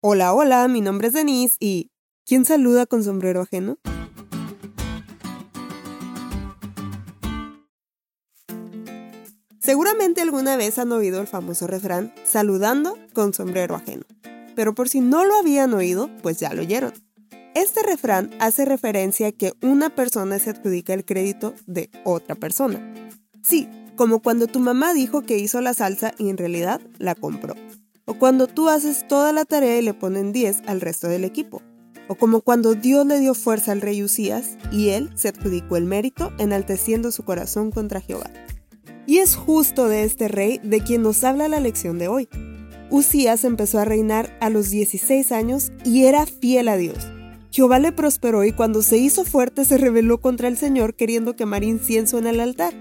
Hola, hola, mi nombre es Denise y ¿quién saluda con sombrero ajeno? Seguramente alguna vez han oído el famoso refrán saludando con sombrero ajeno. Pero por si no lo habían oído, pues ya lo oyeron. Este refrán hace referencia a que una persona se adjudica el crédito de otra persona. Sí, como cuando tu mamá dijo que hizo la salsa y en realidad la compró. O cuando tú haces toda la tarea y le ponen 10 al resto del equipo. O como cuando Dios le dio fuerza al rey Usías y él se adjudicó el mérito enalteciendo su corazón contra Jehová. Y es justo de este rey de quien nos habla la lección de hoy. Usías empezó a reinar a los 16 años y era fiel a Dios. Jehová le prosperó y cuando se hizo fuerte se rebeló contra el Señor queriendo quemar incienso en el altar.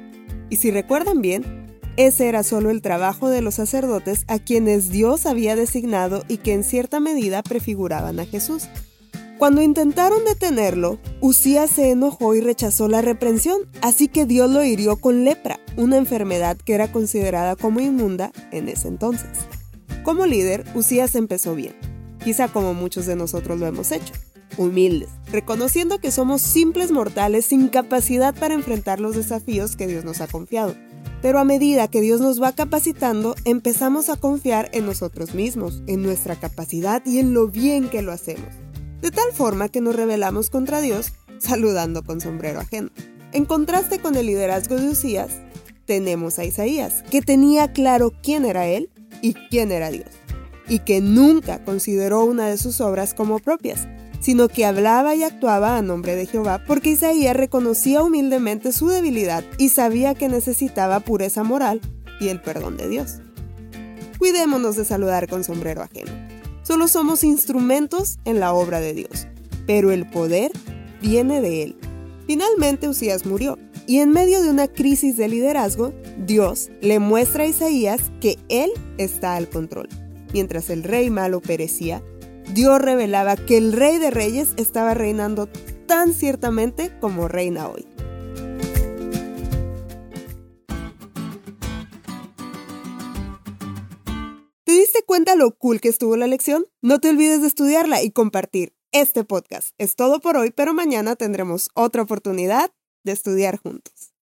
Y si recuerdan bien, ese era solo el trabajo de los sacerdotes a quienes Dios había designado y que en cierta medida prefiguraban a Jesús. Cuando intentaron detenerlo, Usías se enojó y rechazó la reprensión, así que Dios lo hirió con lepra, una enfermedad que era considerada como inmunda en ese entonces. Como líder, Usías empezó bien, quizá como muchos de nosotros lo hemos hecho, humildes, reconociendo que somos simples mortales sin capacidad para enfrentar los desafíos que Dios nos ha confiado. Pero a medida que Dios nos va capacitando, empezamos a confiar en nosotros mismos, en nuestra capacidad y en lo bien que lo hacemos. De tal forma que nos rebelamos contra Dios saludando con sombrero ajeno. En contraste con el liderazgo de Usías, tenemos a Isaías, que tenía claro quién era él y quién era Dios, y que nunca consideró una de sus obras como propias, sino que hablaba y actuaba a nombre de Jehová, porque Isaías reconocía humildemente su debilidad y sabía que necesitaba pureza moral y el perdón de Dios. Cuidémonos de saludar con sombrero ajeno. Solo somos instrumentos en la obra de Dios, pero el poder viene de Él. Finalmente Usías murió, y en medio de una crisis de liderazgo, Dios le muestra a Isaías que Él está al control. Mientras el rey malo perecía, Dios revelaba que el rey de reyes estaba reinando tan ciertamente como reina hoy. ¿Te diste cuenta lo cool que estuvo la lección? No te olvides de estudiarla y compartir este podcast. Es todo por hoy, pero mañana tendremos otra oportunidad de estudiar juntos.